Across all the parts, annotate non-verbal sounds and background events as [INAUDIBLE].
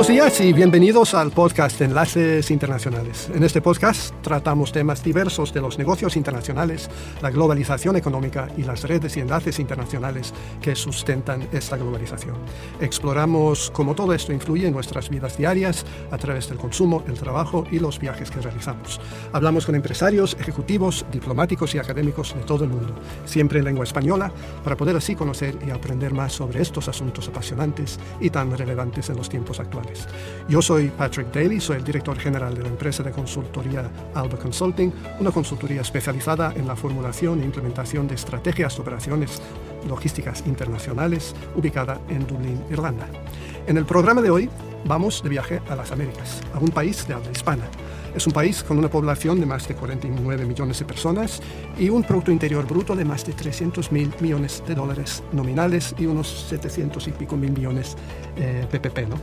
Buenos días y bienvenidos al podcast Enlaces Internacionales. En este podcast tratamos temas diversos de los negocios internacionales, la globalización económica y las redes y enlaces internacionales que sustentan esta globalización. Exploramos cómo todo esto influye en nuestras vidas diarias a través del consumo, el trabajo y los viajes que realizamos. Hablamos con empresarios, ejecutivos, diplomáticos y académicos de todo el mundo, siempre en lengua española, para poder así conocer y aprender más sobre estos asuntos apasionantes y tan relevantes en los tiempos actuales. Yo soy Patrick Daly, soy el director general de la empresa de consultoría Alba Consulting, una consultoría especializada en la formulación e implementación de estrategias de operaciones logísticas internacionales ubicada en Dublín, Irlanda. En el programa de hoy vamos de viaje a las Américas, a un país de habla hispana. Es un país con una población de más de 49 millones de personas y un Producto Interior Bruto de más de 300 mil millones de dólares nominales y unos 700 y pico mil millones eh, PPP. ¿no?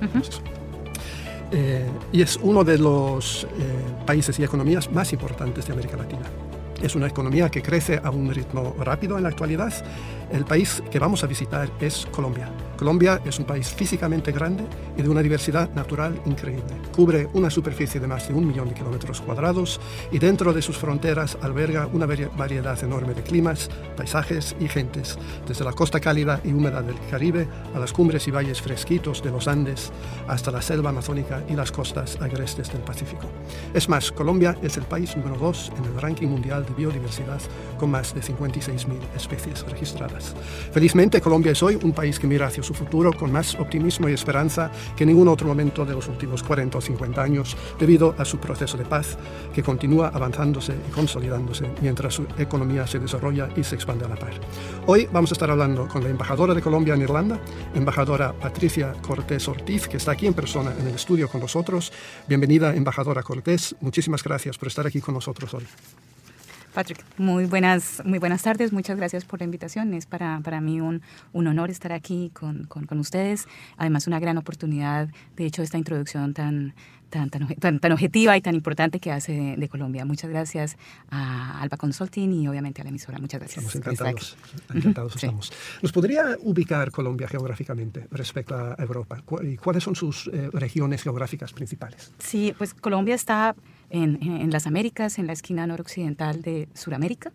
Eh, y es uno de los eh, países y economías más importantes de América Latina. Es una economía que crece a un ritmo rápido en la actualidad. El país que vamos a visitar es Colombia. Colombia es un país físicamente grande y de una diversidad natural increíble. Cubre una superficie de más de un millón de kilómetros cuadrados y dentro de sus fronteras alberga una variedad enorme de climas, paisajes y gentes, desde la costa cálida y húmeda del Caribe a las cumbres y valles fresquitos de los Andes, hasta la selva amazónica y las costas agrestes del Pacífico. Es más, Colombia es el país número dos en el ranking mundial de biodiversidad con más de 56.000 especies registradas. Felizmente, Colombia es hoy un país que mira hacia su futuro con más optimismo y esperanza que en ningún otro momento de los últimos 40 o 50 años, debido a su proceso de paz que continúa avanzándose y consolidándose mientras su economía se desarrolla y se expande a la par. Hoy vamos a estar hablando con la embajadora de Colombia en Irlanda, embajadora Patricia Cortés Ortiz, que está aquí en persona en el estudio con nosotros. Bienvenida, embajadora Cortés. Muchísimas gracias por estar aquí con nosotros hoy. Patrick, muy buenas, muy buenas tardes, muchas gracias por la invitación. Es para, para mí un, un honor estar aquí con, con, con, ustedes. Además, una gran oportunidad, de hecho, esta introducción tan, tan, tan, tan, objetiva y tan importante que hace de, de, Colombia. Muchas gracias a Alba Consulting y obviamente a la emisora. Muchas gracias. Estamos encantados. Encantados -huh. estamos. ¿Nos podría ubicar Colombia geográficamente respecto a Europa? ¿Y cuáles son sus eh, regiones geográficas principales? Sí, pues Colombia está en, en, las Américas, en la esquina noroccidental de Sudamérica.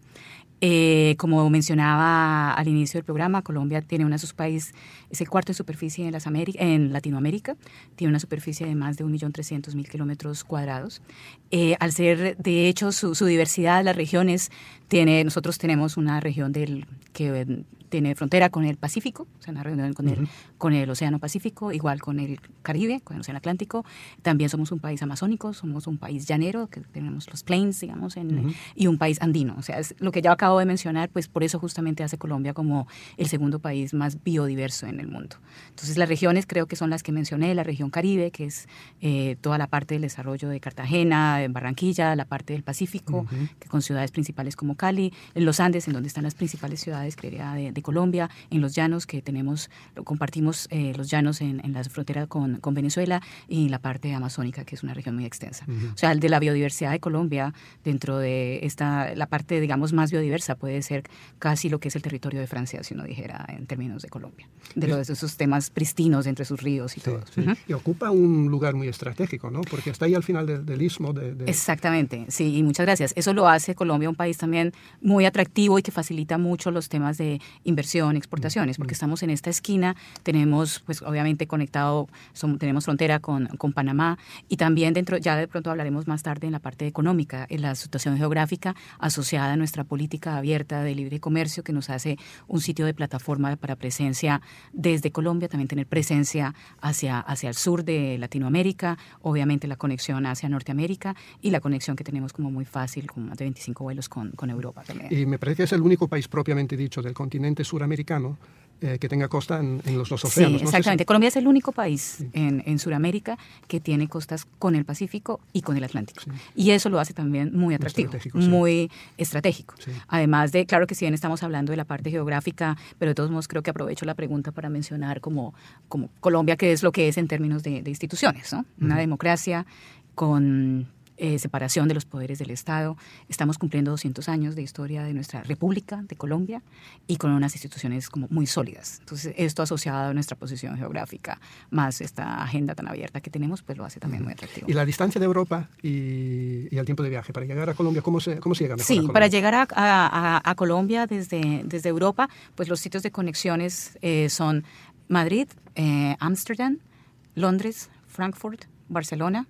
Eh, como mencionaba al inicio del programa, Colombia tiene una de sus países, es el cuarto de superficie en, las en Latinoamérica, tiene una superficie de más de 1.300.000 kilómetros cuadrados. Eh, al ser, de hecho, su, su, diversidad, las regiones, tiene, nosotros tenemos una región del, que tiene frontera con el Pacífico, o sea, una región con, uh -huh. el, con el Océano Pacífico, igual con el Caribe, con el Océano Atlántico. También somos un país amazónico, somos un país llanero, que tenemos los plains, digamos, en, uh -huh. y un país andino. O sea, es lo que ya acabo de mencionar, pues por eso justamente hace Colombia como el segundo país más biodiverso en el mundo. Entonces, las regiones creo que son las que mencioné, la región Caribe, que es eh, toda la parte del desarrollo de Cartagena, de Barranquilla, la parte del Pacífico, uh -huh. que con ciudades principales como Cali, en los Andes, en donde están las principales ciudades, creería, de, de Colombia, en los llanos que tenemos, compartimos eh, los llanos en, en la frontera con, con, Venezuela y la parte amazónica, que es una región muy extensa. Uh -huh. O sea, el de la biodiversidad de Colombia, dentro de esta, la parte, digamos, más biodiversa, puede ser casi lo que es el territorio de Francia, si uno dijera en términos de Colombia, de, los, de esos temas pristinos entre sus ríos y sí, todo. Sí. Uh -huh. Y ocupa un lugar muy estratégico, ¿no? Porque está ahí al final del, del istmo de, de... Exactamente, sí, y muchas gracias. Eso lo hace Colombia un país también muy atractivo y que facilita mucho los temas de inversión, exportaciones, porque estamos en esta esquina, tenemos, pues obviamente conectado, son, tenemos frontera con, con, Panamá y también dentro, ya de pronto hablaremos más tarde en la parte económica, en la situación geográfica asociada a nuestra política abierta de libre comercio que nos hace un sitio de plataforma para presencia desde Colombia, también tener presencia hacia, hacia el sur de Latinoamérica, obviamente la conexión hacia Norteamérica y la conexión que tenemos como muy fácil, con más de 25 vuelos con, con Europa también. Y me parece que es el único país propiamente dicho del continente suramericano eh, que tenga costa en, en, los dos océanos. Sí, exactamente. ¿no? Colombia es el único país sí. en, en Sudamérica que tiene costas con el Pacífico y con el Atlántico. Sí. Y eso lo hace también muy atractivo, muy estratégico. Muy estratégico. Además de, claro que si bien estamos hablando de la parte geográfica, pero de todos modos creo que aprovecho la pregunta para mencionar como, como Colombia, que es lo que es en términos de, de instituciones, ¿no? Una uh -huh. democracia con eh, separación de los poderes del Estado. Estamos cumpliendo 200 años de historia de nuestra República de Colombia y con unas instituciones como muy sólidas. Entonces, esto asociado a nuestra posición geográfica, más esta agenda tan abierta que tenemos, pues lo hace también muy atractivo. ¿Y la distancia de Europa y, el tiempo de viaje para llegar a Colombia, cómo se, cómo se llega mejor Sí, a Colombia? para llegar a, a, a, Colombia desde, desde Europa, pues los sitios de conexiones eh, son Madrid, eh, Ámsterdam, Londres, Frankfurt, Barcelona,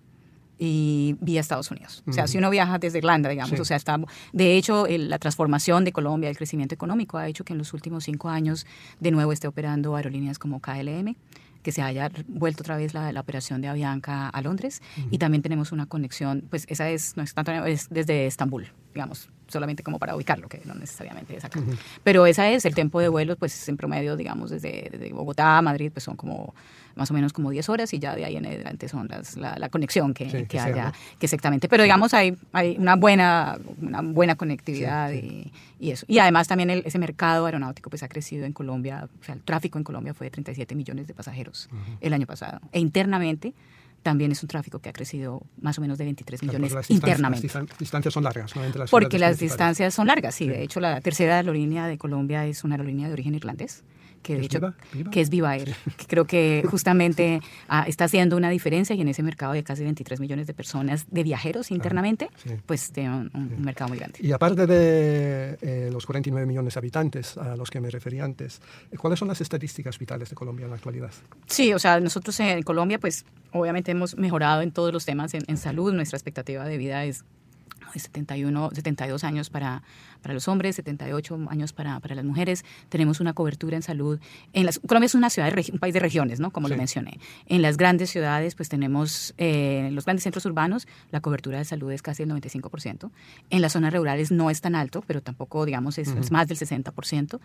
y vía Estados Unidos. O sea, si uno viaja desde Irlanda, digamos, o sea, está, de hecho, la transformación de Colombia, el crecimiento económico ha hecho que en los últimos cinco años de nuevo esté operando aerolíneas como KLM, que se haya vuelto otra vez la, la operación de Avianca a Londres. Y también tenemos una conexión, pues esa es, no es, tanto, es desde Estambul, digamos, solamente como para ubicarlo, que no necesariamente es acá. Pero esa es el tiempo de vuelo, pues en promedio, digamos, desde, desde, Bogotá a Madrid, pues son como más o menos como 10 horas y ya de ahí en adelante son las, la, la, conexión que, sí, que haya, que exactamente. Pero digamos, hay, hay una, buena, una buena conectividad sí, y, y, eso. Y además también el, ese mercado aeronáutico pues ha crecido en Colombia, o sea, el tráfico en Colombia fue de 37 millones de pasajeros uh -huh. el año pasado. E internamente también es un tráfico que ha crecido más o menos de 23 millones las internamente. Las distancias son largas, ¿no? Entre las Porque las distancias son largas, sí. sí. De hecho, la tercera aerolínea de Colombia es una aerolínea de origen irlandés que de ¿Es hecho Viva? ¿Viva? que es Viva Air, que creo que [LAUGHS] justamente ah, está haciendo una diferencia y en ese mercado de casi 23 millones de personas de viajeros internamente, sí. pues tiene un, un, Sí. mercado muy grande. Y aparte de eh, los 49 millones de habitantes a los que me refería antes, ¿cuáles son las estadísticas vitales de Colombia en la actualidad? Sí, o sea, nosotros en Colombia, pues obviamente hemos mejorado en todos los temas en, en salud. Nuestra expectativa de vida es 71, 72 años para, para los hombres, 78 años para, para las mujeres. Tenemos una cobertura en salud. En las, Colombia es una ciudad, un país de regiones, ¿no? Como Sí. lo mencioné. En las grandes ciudades, pues tenemos, eh, en los grandes centros urbanos, la cobertura de salud es casi el 95%. En las zonas rurales no es tan alto, pero tampoco, digamos, es, es más del 60%.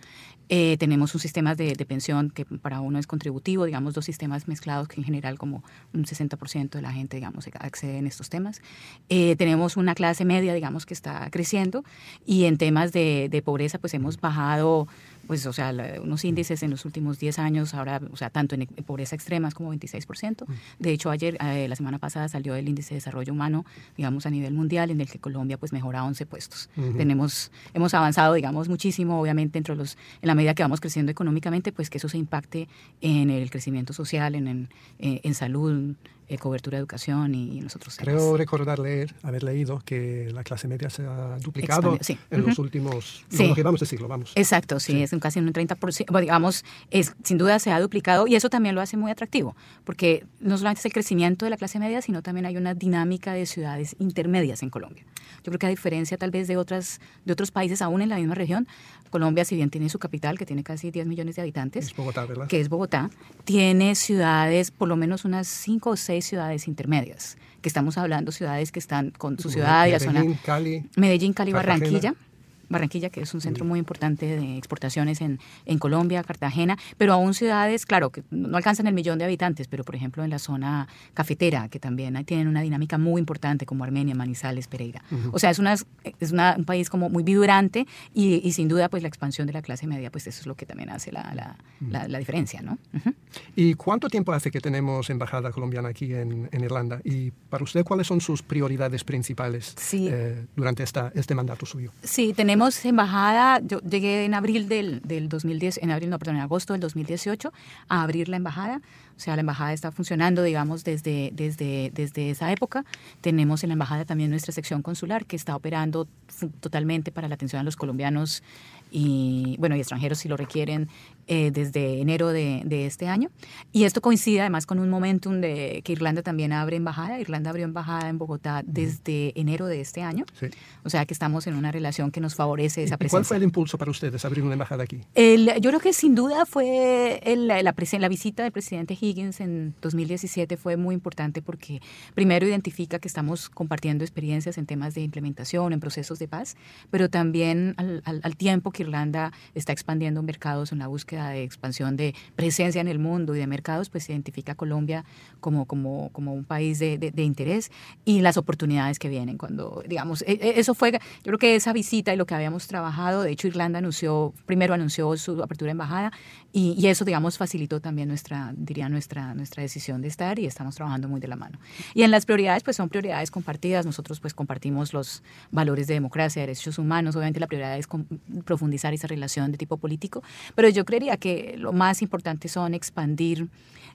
Eh, tenemos un sistema de, de pensión que para uno es contributivo, digamos, dos sistemas mezclados que en general como un 60% de la gente, digamos, accede en estos temas. Eh, tenemos una clase media, digamos, que está creciendo y en temas de, de pobreza, pues hemos bajado, pues, o sea, la- unos índices en los últimos 10 años, ahora, o sea, tanto en pobreza extrema es como 26%. De hecho, ayer, eh, la semana pasada salió el índice de desarrollo humano, digamos, a nivel mundial, en el que Colombia, pues, mejora 11 puestos. Ujú. Tenemos, hemos avanzado, digamos, muchísimo, obviamente, entre los, en la medida que vamos creciendo económicamente, pues, que eso se impacte en el crecimiento social, en, en, eh, en salud, eh, cobertura de educación y en los otros temas. Creo recordar leer, haber leído que la clase media se ha duplicado Expandió, sí. en los Ujú. últimos, Sí. lo que vamos a decirlo, vamos. Exacto, sí, Sí. es casi un 30%, bueno, digamos, es, sin duda se ha duplicado y eso también lo hace muy atractivo, porque no solamente es el crecimiento de la clase media, sino también hay una dinámica de ciudades intermedias en Colombia. Yo creo que a diferencia tal vez de, otras, de otros países aún en la misma región, Colombia, si bien tiene su capital, que tiene casi 10 millones de habitantes, Es Bogotá, ¿verdad? que es Bogotá, tiene ciudades, por lo menos unas cinco o seis ciudades intermedias, que estamos hablando ciudades que están con su ciudad y la zona... Medellín, Cali. Medellín, Cali, Cartagena. Barranquilla. Barranquilla, que es un centro muy importante de exportaciones en, en Colombia, Cartagena, pero aún ciudades, claro, que no alcanzan el millón de habitantes, pero por ejemplo en la zona cafetera, que también tienen una dinámica muy importante, como Armenia, Manizales, Pereira. O sea, es, una, es una- un país como muy vibrante y, y sin duda pues la expansión de la clase media, pues eso es lo que también hace la, la, la- la diferencia, ¿no? Ujú. ¿Y cuánto tiempo hace que tenemos embajada colombiana aquí en, en Irlanda? Y para usted, ¿cuáles son sus prioridades principales Sí. eh, durante esta, este mandato suyo? Sí, tenemos embajada. Yo llegué en abril del, del 2010, en abril, no, perdón, en agosto del 2018 a abrir la embajada. O sea, la embajada está funcionando, digamos, desde, desde, desde esa época. Tenemos en la embajada también nuestra sección consular que está operando totalmente para la atención a los colombianos y, bueno, y extranjeros si lo requieren eh, desde enero de, de este año. Y esto coincide además con un momentum de que Irlanda también abre embajada. Irlanda abrió embajada en Bogotá desde enero de este año. Sí. O sea que estamos en una relación que nos favorece esa ¿Y presencia. cuál fue el impulso para ustedes abrir una embajada aquí? El- yo creo que sin duda fue el- la, presen- la visita del presidente Higgins en 2017 fue muy importante porque primero identifica que estamos compartiendo experiencias en temas de implementación, en procesos de paz, pero también al, al- al tiempo que Irlanda está expandiendo mercados en la búsqueda de expansión de presencia en el mundo y de mercados, pues identifica a Colombia como, como, como un país de, de- de interés y las oportunidades que vienen cuando, digamos, e- e- eso fue, yo creo que esa visita y lo que habíamos trabajado, de hecho Irlanda anunció, primero anunció su apertura de embajada y, y eso, digamos, facilitó también nuestra, diría, nuestra, nuestra decisión de estar y estamos trabajando muy de la mano. Y en las prioridades, pues son prioridades compartidas. Nosotros pues compartimos los valores de democracia, derechos humanos. Obviamente la prioridad es profundizar esa relación de tipo político, pero yo creería que lo más importante son expandir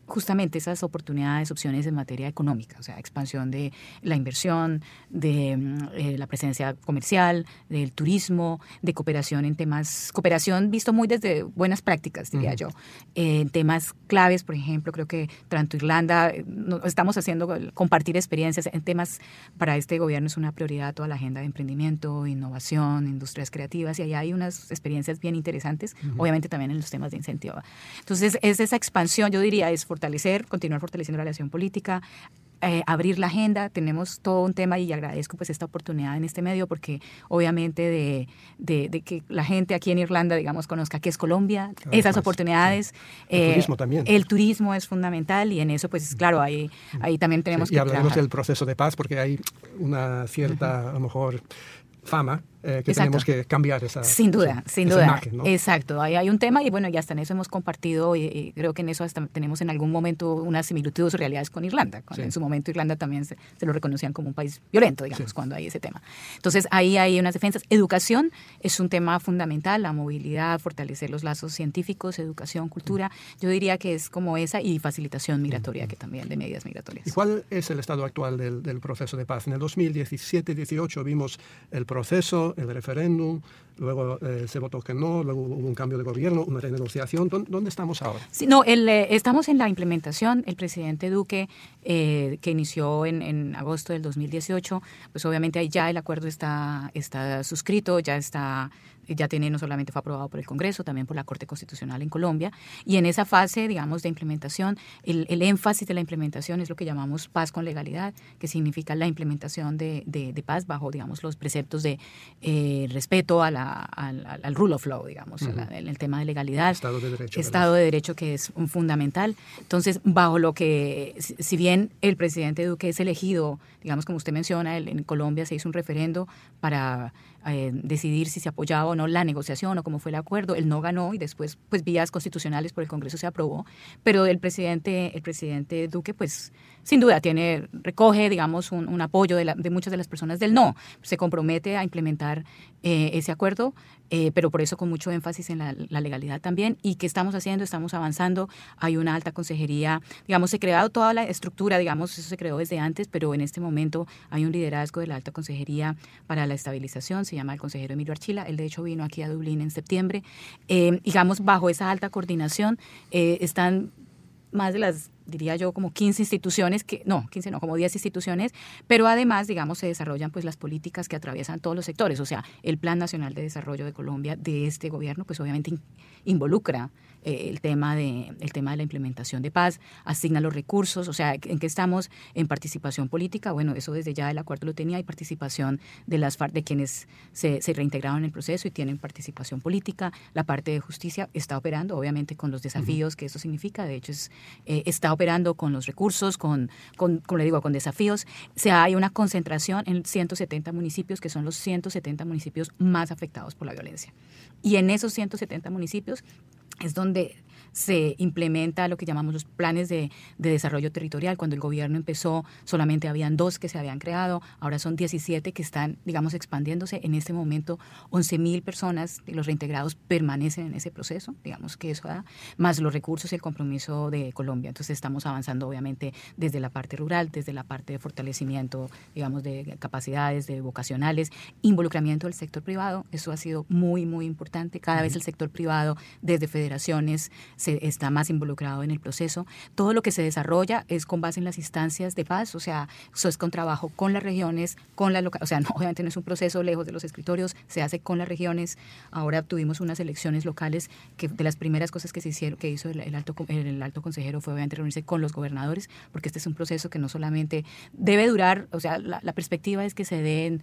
justamente esas oportunidades, opciones en materia económica, o sea, expansión de la inversión, de mm, eh, la presencia comercial, del turismo, de cooperación en temas, cooperación visto muy desde buenas prácticas, diría yo, en temas claves, por ejemplo, creo que tanto Irlanda, eh, estamos haciendo compartir experiencias en temas, para este gobierno es una prioridad toda la agenda de emprendimiento, innovación, industrias creativas, y ahí hay unas experiencias bien interesantes, obviamente también en los temas de incentivo. Entonces, es esa expansión, yo diría, es fortalecer, continuar fortaleciendo la relación política, eh, abrir la agenda. Tenemos todo un tema y agradezco pues esta oportunidad en este medio porque obviamente de, de, que la gente aquí en Irlanda, digamos, conozca qué es Colombia, esas oportunidades. El eh, turismo también. El turismo es fundamental y en eso pues claro, ahí, ahí también tenemos que... Y hablaremos del proceso de paz porque hay una cierta, a lo mejor, fama eh, que tenemos que cambiar esa sin duda sin duda. exacto. Ahí hay un tema y bueno ya hasta en eso hemos compartido y, creo que en eso hasta tenemos en algún momento unas similitudes o realidades con Irlanda en su momento Irlanda también se, lo reconocían como un país violento digamos cuando hay ese tema. Entonces ahí hay unas defensas. Educación es un tema fundamental la movilidad fortalecer los lazos científicos educación cultura. Yo diría que es como esa y facilitación migratoria que también de medidas migratorias. ¿y cuál es el estado actual del, del proceso de paz en el 2017-18 vimos el proceso el referéndum, luego eh, se votó que no, luego hubo un cambio de gobierno, una renegociación. ¿Dónde, estamos ahora? Sí, el, eh, estamos en la implementación. El presidente Duque, eh, que inició en, en, agosto del 2018, pues obviamente ahí ya el acuerdo está, está suscrito, ya está ya tiene, no solamente fue aprobado por el Congreso, también por la Corte Constitucional en Colombia. Y en esa fase, digamos, de implementación, el, el énfasis de la implementación es lo que llamamos paz con legalidad, que significa la implementación de, de, paz bajo, digamos, los preceptos de eh, respeto a la, al, rule of law, digamos, en el tema de legalidad. Estado de Derecho. Estado de Derecho, que es un fundamental. Entonces, bajo lo que, si bien el presidente Duque es elegido, digamos, como usted menciona, en Colombia se hizo un referendo para eh, decidir si se apoyaba o no la negociación o cómo fue el acuerdo. Él no ganó y después, pues vías constitucionales por el Congreso se aprobó, pero el presidente, el presidente Duque, pues sin duda tiene, recoge, digamos, un, apoyo de, de, muchas de las personas del no. Se compromete a implementar eh, ese acuerdo, eh, pero por eso con mucho énfasis en la, legalidad también. ¿Y qué estamos haciendo? Estamos avanzando. Hay una alta consejería, digamos, se ha creado toda la estructura, digamos, eso se creó desde antes, pero en este momento hay un liderazgo de la alta consejería para la estabilización, se llama el consejero Emilio Archila. Él, de hecho, vino aquí a Dublín en septiembre. Eh, digamos, bajo esa alta coordinación están más de las diría yo, como 15 instituciones, que no, 15 no, como 10 instituciones, pero además, digamos, se desarrollan pues las políticas que atraviesan todos los sectores, o sea, el Plan Nacional de Desarrollo de Colombia de este gobierno, pues obviamente involucra eh, el, tema de, el tema de la implementación de paz, asigna los recursos, o sea, ¿en qué estamos? En participación política, bueno, eso desde ya el acuerdo lo tenía, hay participación de las de quienes se, se reintegraron en el proceso y tienen participación política, la parte de justicia está operando, obviamente, con los desafíos que eso significa, de hecho, es, eh, está operando con los recursos, con, con, como le digo, con desafíos, o sea, hay una concentración en 170 municipios, que son los 170 municipios más afectados por la violencia. Y en esos 170 municipios es donde se implementa lo que llamamos los planes de, desarrollo territorial. Cuando el gobierno empezó, solamente habían dos que se habían creado, ahora son 17 que están, digamos, expandiéndose. En este momento, 11.000 personas de los reintegrados permanecen en ese proceso, digamos que eso da, más los recursos y el compromiso de Colombia. Entonces, estamos avanzando, obviamente, desde la parte rural, desde la parte de fortalecimiento, digamos, de capacidades, de vocacionales, involucramiento del sector privado. Eso ha sido muy, muy importante. Cada vez el sector privado, desde federaciones, se está más involucrado en el proceso. Todo lo que se desarrolla es con base en las instancias de paz, o sea, eso es con trabajo con las regiones, con las localidades, o sea, [LAUGHS] no, obviamente no es un proceso lejos de los escritorios, se hace con las regiones. Ahora tuvimos unas elecciones locales que de las primeras cosas que se hicieron, que hizo el, alto el, alto consejero fue obviamente reunirse con los gobernadores, porque este es un proceso que no solamente debe durar, o sea, la, la perspectiva es que se den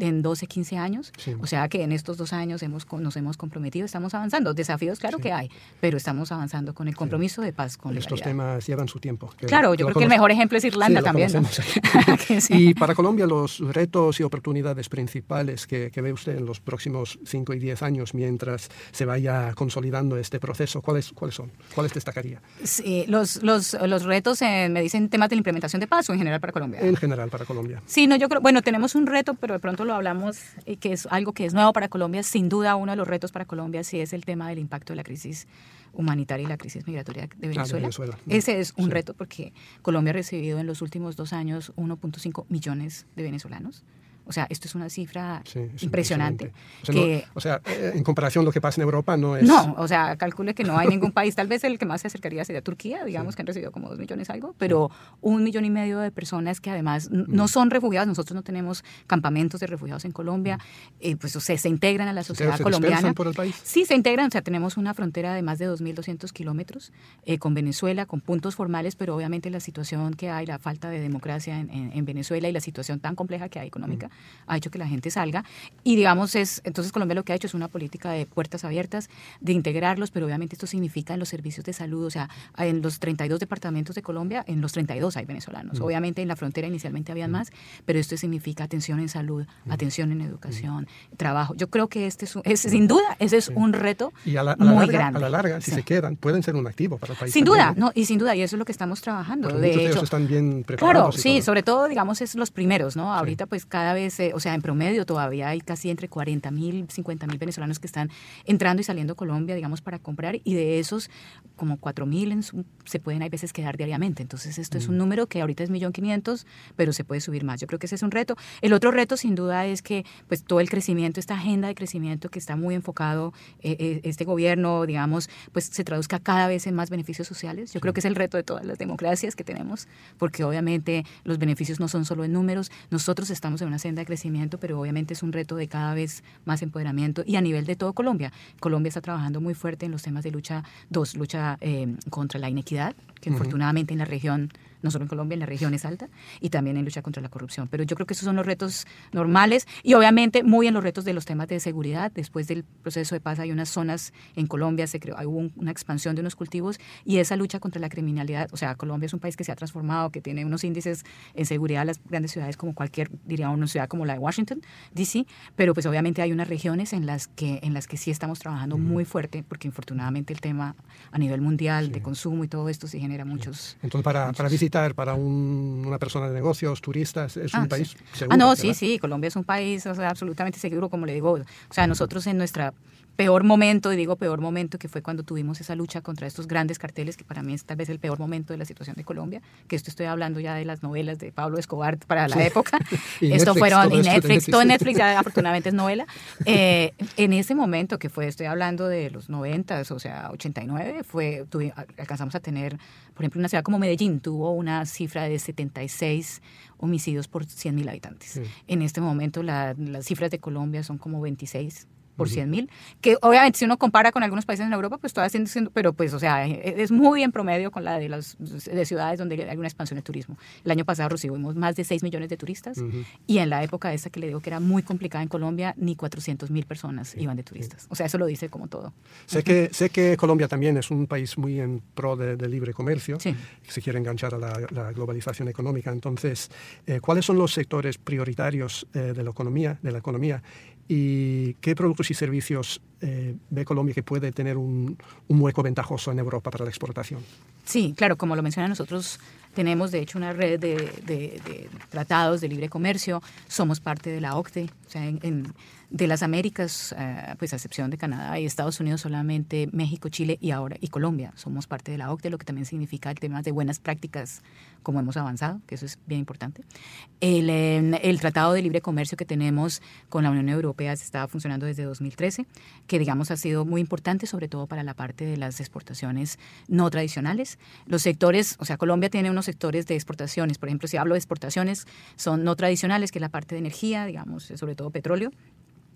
en 12, 15 años. O sea que en estos dos años hemos, nos hemos comprometido, estamos avanzando. Desafíos, claro que hay, pero estamos avanzando con el compromiso de paz con Estos temas llevan su tiempo. Claro, yo creo que el mejor ejemplo es Irlanda también. [LAUGHS] [LAUGHS] y para Colombia, los retos y oportunidades principales que, ve usted en los próximos 5 y 10 años mientras se vaya consolidando este proceso, ¿cuáles, cuáles son? ¿Cuáles destacaría? Sí, los, los, los retos, me dicen temas de la implementación de paz o en general para Colombia. En general para Colombia. Sí, no, yo creo, bueno, tenemos un reto, pero de pronto lo hablamos, y que es algo que es nuevo para Colombia. Sin duda, uno de los retos para Colombia sí es el tema del impacto de la crisis humanitaria y la crisis migratoria de ah, Venezuela. Ese es un reto porque Colombia ha recibido en los últimos dos años 1.5 millones de venezolanos. O sea, esto es una cifra impresionante. O sea, eh, en comparación lo que pasa en Europa no es... No, o sea, calcule que no hay ningún país, tal vez el que más se acercaría sería Turquía, digamos que han recibido como dos millones algo, pero un millón y medio de personas que además no mm. son refugiados, nosotros no tenemos campamentos de refugiados en Colombia, mm. eh, pues o sea, se integran a la sociedad ¿Se colombiana. por el país? Sí, se integran, o sea, tenemos una frontera de más de 2.200 kilómetros eh, con Venezuela, con puntos formales, pero obviamente la situación que hay, la falta de democracia en, Venezuela y la situación tan compleja que hay económica, ha hecho que la gente salga. Y digamos, es entonces Colombia lo que ha hecho es una política de puertas abiertas, de integrarlos, pero obviamente esto significa en los servicios de salud, o sea, en los 32 departamentos de Colombia, en los 32 hay venezolanos. Mm. Obviamente en la frontera inicialmente habían mm. más, pero esto significa atención en salud, mm. atención en educación, trabajo. Yo creo que este es, sin duda, ese es un reto y a la, muy larga, grande. A la larga, si se quedan, pueden ser un activo para el país. Sin duda, no, y sin duda, y eso es lo que estamos trabajando. de hecho, ellos están bien preparados. Claro, sí, sobre todo, digamos, es los primeros, ¿no? Ahorita, pues cada vez, eh, o sea, en promedio todavía hay casi entre 40 mil, 50 mil venezolanos que están entrando y saliendo a Colombia, digamos, para comprar, y de esos, como 4 mil se pueden, hay veces, quedar diariamente. Entonces, esto es un mm. número que ahorita es 1.500.000, pero se puede subir más. Yo creo que ese es un reto. El otro reto, sin duda, es que, pues, todo el crecimiento, esta agenda de crecimiento que está muy enfocado, eh, eh, este gobierno, digamos, pues, se traduzca cada vez en más beneficios sociales. Yo creo que es el reto de todas las democracias que tenemos, porque obviamente los beneficios no son solo en números. Nosotros estamos en una senda de crecimiento, pero obviamente es un reto de cada vez más empoderamiento y a nivel de todo Colombia. Colombia está trabajando muy fuerte en los temas de lucha, dos, lucha eh, contra la inequidad, que afortunadamente en la región no solo en Colombia, en la región es alta, y también en lucha contra la corrupción. Pero yo creo que esos son los retos normales y obviamente muy en los retos de los temas de seguridad. Después del proceso de paz hay unas zonas en Colombia, se creó, hubo una expansión de unos cultivos y esa lucha contra la criminalidad, o sea, Colombia es un país que se ha transformado, que tiene unos índices en seguridad en las grandes ciudades como cualquier, diría una ciudad como la de Washington, D.C., pero pues obviamente hay unas regiones en las que, en las que sí estamos trabajando muy fuerte, porque infortunadamente el tema a nivel mundial de consumo y todo esto sí genera muchos... Entonces, para, para visitar para una persona de negocios, turistas, es un ah, país seguro. Ah, no, sí, sí, Colombia es un país absolutamente seguro, como le digo. O sea, nosotros en nuestra peor momento, y digo peor momento, que fue cuando tuvimos esa lucha contra estos grandes carteles, que para mí es tal vez el peor momento de la situación de Colombia, que esto estoy hablando ya de las novelas de Pablo Escobar para la época. [LAUGHS] esto fueron, y Netflix, todo Netflix ya [LAUGHS] afortunadamente es novela. Eh, en ese momento, que fue, estoy hablando de los 90, o sea, 89, fue, alcanzamos a tener, por ejemplo, una ciudad como Medellín tuvo una cifra de 76 homicidios por 100.000 habitantes. En este momento las cifras de Colombia son como 26 por 100 mil, que obviamente si uno compara con algunos países en Europa, pues todavía siendo, pero pues, o sea, e, es muy en promedio con la de las de ciudades donde hay una expansión de turismo. El año pasado recibimos más de 6 millones de turistas y en la época esa que le digo que era muy complicada en Colombia, ni 400 mil personas iban de turistas. O sea, eso lo dice como todo. Sé, que, sé que Colombia también es un país muy en pro de, libre comercio, que se quiere enganchar a la, globalización económica. Entonces, eh, ¿cuáles son los sectores prioritarios eh, de la economía, de la economía y qué productos y servicios eh, ve Colombia que puede tener un, un, hueco ventajoso en Europa para la exportación. Sí, claro, como lo menciona nosotros tenemos de hecho una red de, tratados de libre comercio, somos parte de la OCDE, o sea, en de las Américas, eh, pues a excepción de Canadá y Estados Unidos, solamente México, Chile y ahora y Colombia somos parte de la OCDE, lo que también significa el tema de buenas prácticas, como hemos avanzado, que eso es bien importante. El, el Tratado de Libre Comercio que tenemos con la Unión Europea está funcionando desde 2013, que digamos ha sido muy importante, sobre todo para la parte de las exportaciones no tradicionales. Los sectores, o sea, Colombia tiene unos sectores de exportaciones, por ejemplo, si hablo de exportaciones, son no tradicionales, que es la parte de energía, digamos, sobre todo petróleo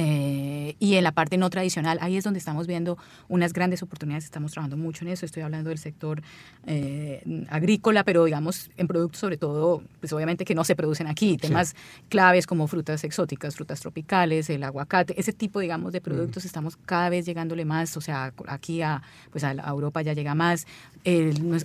Eh, y en la parte no tradicional, ahí es donde estamos viendo unas grandes oportunidades, estamos trabajando mucho en eso, estoy hablando del sector eh, agrícola, pero digamos en productos sobre todo, pues obviamente que no se producen aquí, temas claves como frutas exóticas, frutas tropicales, el aguacate, ese tipo, digamos, de productos estamos cada vez llegándole más, o sea, aquí a, pues a, Europa ya llega más,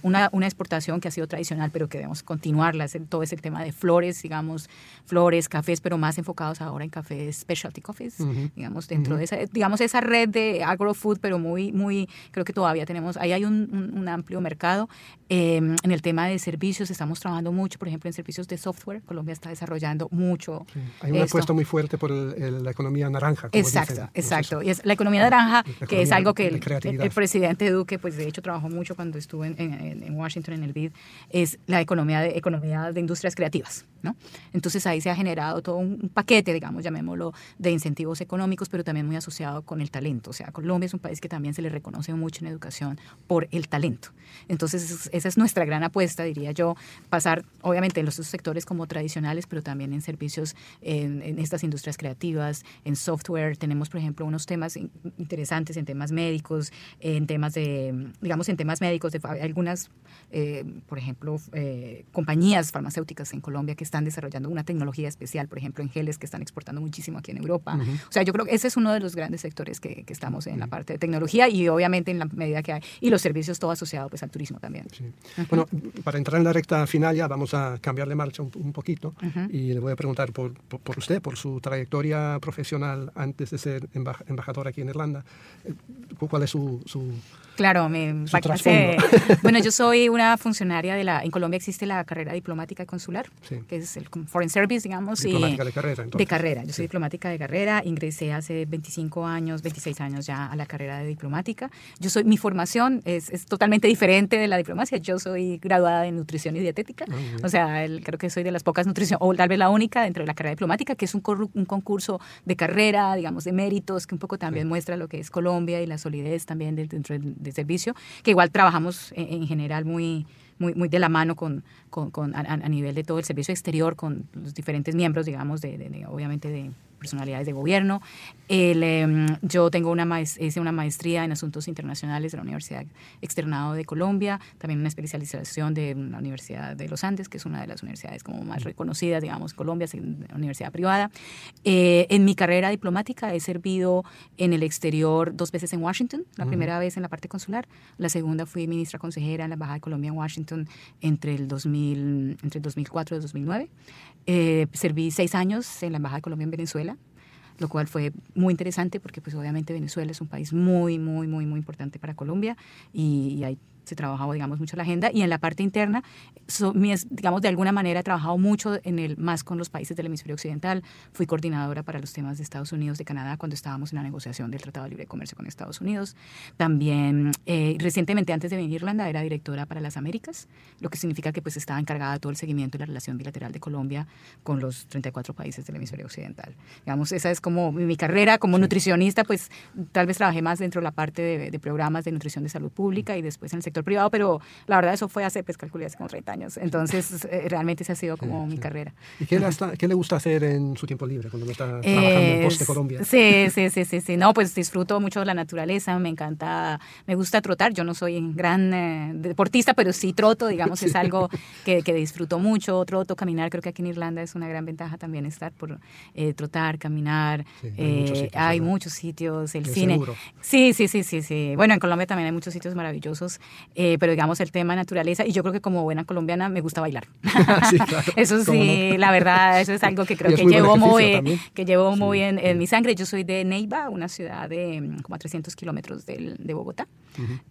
una, una, exportación que ha sido tradicional, pero que debemos continuarla, es todo ese tema de flores, digamos, flores, cafés, pero más enfocados ahora en cafés, specialty coffees, digamos, dentro de esa, digamos, esa red de agrofood, pero muy, muy, creo que todavía tenemos, ahí hay un, un, amplio mercado. Em, en el tema de servicios estamos trabajando mucho, por ejemplo, en servicios de software. Colombia está desarrollando mucho. Hay un apuesto muy fuerte por la economía naranja. exacto, exacto. Y es la economía naranja, que es algo que el, presidente Duque, pues de hecho, trabajó mucho cuando estuvo en, en, Washington en el BID, es la economía de, economía de industrias creativas. ¿no? Entonces ahí se ha generado todo un paquete, digamos, llamémoslo, de incentivos económicos, pero también muy asociado con el talento. O sea, Colombia es un país que también se le reconoce mucho en educación por el talento. Entonces, esa es nuestra gran apuesta, diría yo, pasar, obviamente, en los sectores como tradicionales, pero también en servicios, en, estas industrias creativas, en software. Tenemos, por ejemplo, unos temas interesantes en temas médicos, en temas de, digamos, en temas médicos, de algunas, eh, por ejemplo, eh, compañías farmacéuticas en Colombia que están desarrollando una tecnología especial, por ejemplo, en geles que están exportando muchísimo aquí en Europa. O sea, yo creo que ese es uno de los grandes sectores que, que estamos en la parte de tecnología y obviamente en la medida que hay, y los servicios todo asociado pues al turismo también. Bueno, para entrar en la recta final ya vamos a cambiar de marcha un, poquito y le voy a preguntar por, por, usted, por su trayectoria profesional antes de ser embajador aquí en Irlanda. Eh, ¿Cuál es su, su Claro, me [LAUGHS] Bueno, yo soy una funcionaria de la. En Colombia existe la carrera diplomática y consular, que es el Foreign Service, digamos. Diplomática de carrera, entonces. De carrera. Yo soy diplomática de carrera. Ingresé hace 25 años, 26 años ya a la carrera de diplomática. Yo soy. Mi formación es, es totalmente diferente de la diplomacia. Yo soy graduada en nutrición y dietética. O sea, creo que soy de las pocas nutrición, o tal vez la única dentro de la carrera diplomática, que es un, un concurso de carrera, digamos, de méritos, que un poco también muestra lo que es Colombia y la solidez también dentro del de servicio, que igual trabajamos en, general muy, muy, muy de la mano con, con, a, nivel de todo el servicio exterior, con los diferentes miembros, digamos, de obviamente de personalidades de gobierno. Em, yo tengo una, hice una maestría en asuntos internacionales de la Universidad Externado de Colombia, también una especialización de la Universidad de los Andes, que es una de las universidades como más reconocidas, digamos, Colombia, es una universidad privada. Eh, en mi carrera diplomática he servido en el exterior dos veces en Washington, la primera vez en la parte consular, la segunda fui ministra consejera en la Embajada de Colombia en Washington entre el, 2000, entre el 2004 y el 2009. Eh, serví seis años en la Embajada de Colombia en Venezuela, lo cual fue muy interesante porque pues obviamente Venezuela es un país muy, muy, muy, muy importante para Colombia y, y hay se trabajaba, digamos, mucho la agenda. Y en la parte interna, digamos, de alguna manera he trabajado mucho en el, más con los países del hemisferio occidental. Fui coordinadora para los temas de Estados Unidos, de Canadá, cuando estábamos en la negociación del Tratado de Libre Comercio con Estados Unidos. También, eh, recientemente, antes de venir a Irlanda, era directora para las Américas, lo que significa que pues estaba encargada de todo el seguimiento y la relación bilateral de Colombia con los 34 países del hemisferio occidental. Digamos, esa es como mi carrera como nutricionista, pues tal vez trabajé más dentro de la parte de, de programas de nutrición de salud pública y después en el sector privado, pero la verdad eso fue hace, pues calculé hace como 30 años. Entonces, eh, realmente ese ha sido como mi carrera. ¿Y qué, qué, le gusta hacer en su tiempo libre cuando está trabajando en Poste Colombia? Sí, sí, sí, sí, sí. No, pues disfruto mucho la naturaleza, me encanta, me gusta trotar. Yo no soy gran eh, deportista, pero sí troto, digamos, [LAUGHS] es algo que, que, disfruto mucho. Troto, caminar, creo que aquí en Irlanda es una gran ventaja también estar por eh, trotar, caminar. hay, muchos sitios, el cine. Sí, sí, sí, sí, sí. Bueno, en Colombia también hay muchos sitios maravillosos. Eh, pero digamos el tema naturaleza, y yo creo que como buena colombiana me gusta bailar. [LAUGHS] [LAUGHS] eso sí, la verdad, eso es algo que [LAUGHS] creo que llevo, muy, que llevo muy en, en, mi sangre. Yo soy de Neiva, una ciudad de mm, como a 300 kilómetros de Bogotá.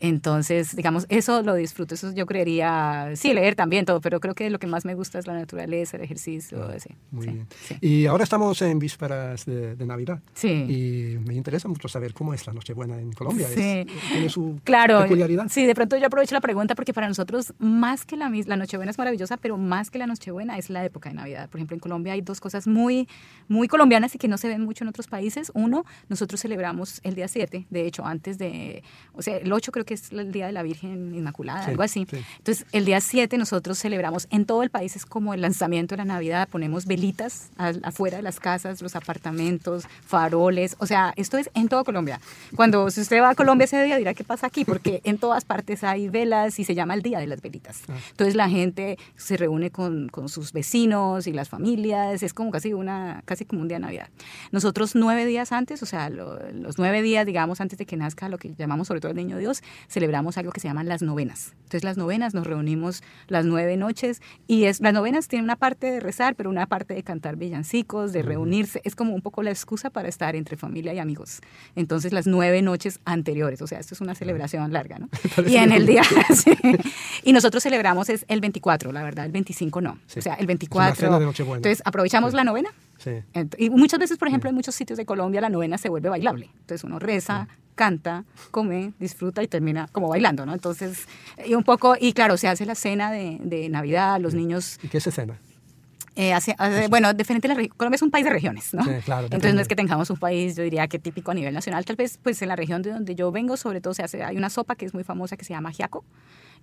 Entonces, digamos, eso lo disfruto, eso yo creería, sí, leer también todo, pero creo que lo que más me gusta es la naturaleza, el ejercicio. Ah, muy bien. Y ahora estamos en vísperas de, Navidad. Sí. Y me interesa mucho saber cómo es la Nochebuena en Colombia. Sí. ¿Tiene su claro, peculiaridad? Sí, de pronto yo aprovecho la pregunta porque para nosotros más que la, la Nochebuena es maravillosa, pero más que la Nochebuena es la época de Navidad. Por ejemplo, en Colombia hay dos cosas muy, muy colombianas y que no se ven mucho en otros países. Uno, nosotros celebramos el día 7, de hecho, antes de, o sea, el 8 creo que es el día de la Virgen Inmaculada, algo así. Entonces, el día 7 nosotros celebramos en todo el país, es como el lanzamiento de la Navidad, ponemos velitas afuera de las casas, los apartamentos, faroles, o sea, esto es en toda Colombia. Cuando si usted va a Colombia ese día dirá qué pasa aquí, porque en todas partes hay velas y se llama el Día de las Velitas. Ah. Entonces la gente se reúne con, con sus vecinos y las familias, es como casi, una, casi como un día de Navidad. Nosotros nueve días antes, o sea, los nueve días, digamos, antes de que nazca lo que llamamos sobre todo el Niño Dios, celebramos algo que se llaman las novenas. Entonces las novenas nos reunimos las nueve noches y es, las novenas tienen una parte de rezar, pero una parte de cantar villancicos, de reunirse. Es como un poco la excusa para estar entre familia y amigos. Entonces las nueve noches anteriores, o sea, esto es una celebración larga, ¿no? [LAUGHS] y en el día, [LAUGHS] [LAUGHS] y nosotros celebramos es el 24, la verdad, el 25 no. O sea, el 24. Entonces aprovechamos la novena. Y muchas veces, por ejemplo, en muchos sitios de Colombia la novena se vuelve bailable. Entonces uno reza, canta, come, disfruta y termina como bailando, ¿no? Entonces, y un poco, y claro, se hace la cena de, de Navidad, los niños... ¿Y qué se cena? Eh, bueno, diferente la Colombia es un país de regiones, ¿no? Sí, claro, Entonces no es que tengamos un país, yo diría que típico a nivel nacional, tal vez pues en la región de donde yo vengo, sobre todo se hace, hay una sopa que es muy famosa que se llama giaco,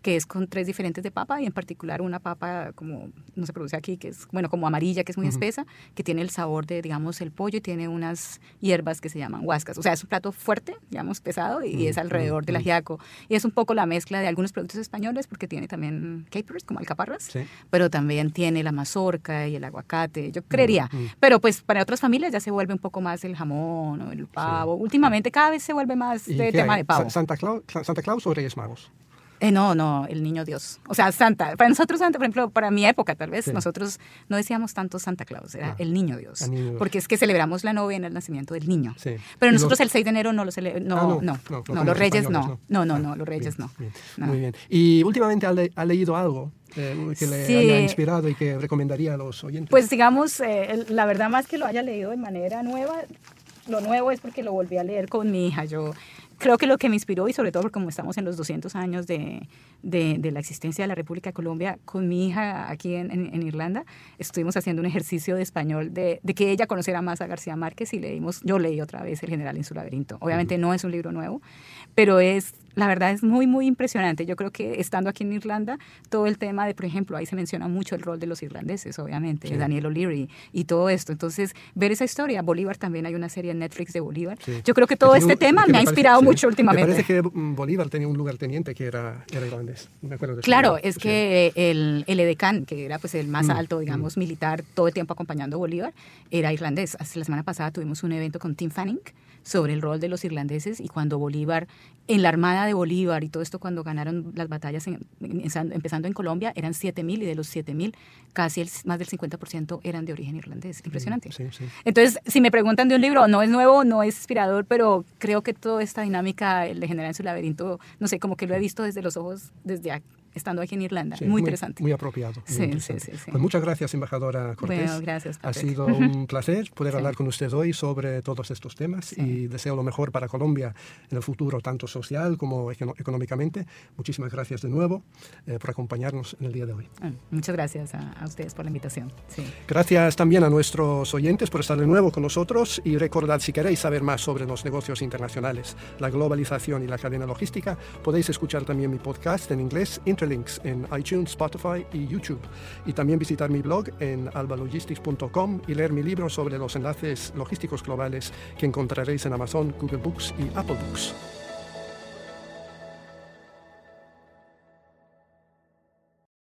que es con tres diferentes de papa y en particular una papa como no se produce aquí, que es bueno como amarilla, que es muy espesa, que tiene el sabor de digamos el pollo y tiene unas hierbas que se llaman huascas. O sea, es un plato fuerte, digamos pesado y es alrededor del ajiaco y es un poco la mezcla de algunos productos españoles porque tiene también capers como alcaparras, pero también tiene la mazorca y el aguacate, yo creería. Pero pues para otras familias ya se vuelve un poco más el jamón o el pavo. Últimamente cada vez se vuelve más de tema de pavo. Santa Claus, Santa Claus o Reyes Magos? Eh, no, no, el niño Dios. O sea, Santa. Para nosotros, Santa, por ejemplo, para mi época, tal vez, nosotros no decíamos tanto Santa Claus, era ah, el niño Dios, Porque es que celebramos la novena, el nacimiento del niño. Sí. Pero nosotros el 6 de enero no lo celebramos. No, no, no, los reyes no. No, no, no, los reyes no. Muy bien. ¿Y últimamente ha, leído algo eh, que le haya inspirado y que recomendaría a los oyentes? Pues digamos, eh, la verdad más que lo haya leído de manera nueva, lo nuevo es porque lo volví a leer con mi hija. Yo creo que lo que me inspiró, y sobre todo porque como estamos en los 200 años de, de, la existencia de la República de Colombia, con mi hija aquí en, en, Irlanda, estuvimos haciendo un ejercicio de español de, de, que ella conociera más a García Márquez y leímos, yo leí otra vez El General en su laberinto. Obviamente no es un libro nuevo, pero es la verdad es muy, muy impresionante. Yo creo que estando aquí en Irlanda, todo el tema de, por ejemplo, ahí se menciona mucho el rol de los irlandeses, obviamente, Daniel O'Leary y todo esto. Entonces, ver esa historia, Bolívar también hay una serie en Netflix de Bolívar. Yo creo que todo este tema me, ha inspirado mucho últimamente. Me parece que Bolívar tenía un lugarteniente que era, irlandés. Me acuerdo de claro, es que el, el, edecán, que era pues el más mm, alto, digamos, mm. militar, todo el tiempo acompañando a Bolívar, era irlandés. Hace la semana pasada tuvimos un evento con Tim Fanning sobre el rol de los irlandeses y cuando Bolívar, en la armada de Bolívar y todo esto cuando ganaron las batallas empezando en Colombia, eran 7.000 y de los 7.000 casi el, más del 50% eran de origen irlandés. Impresionante. Entonces, si me preguntan de un libro, no es nuevo, no es inspirador, pero creo que toda esta dinámica de generar en su laberinto, no sé, como que lo he visto desde los ojos, desde estando aquí en Irlanda. muy, interesante. Muy apropiado. sí, sí, sí, pues muchas gracias, embajadora Cortés. Bueno, gracias. Ha sido [LAUGHS] un placer poder hablar con usted hoy sobre todos estos temas y deseo lo mejor para Colombia en el futuro, tanto social como económicamente. Muchísimas gracias de nuevo eh, por acompañarnos en el día de hoy. Ah, muchas gracias a, a, ustedes por la invitación. Gracias también a nuestros oyentes por estar de nuevo con nosotros y recordad si queréis saber más sobre los negocios internacionales, la globalización y la cadena logística, podéis escuchar también mi podcast en inglés links en iTunes, Spotify y YouTube. Y también visitar mi blog en albalogistics.com y leer mi libro sobre los enlaces logísticos globales que encontraréis en Amazon, Google Books y Apple Books.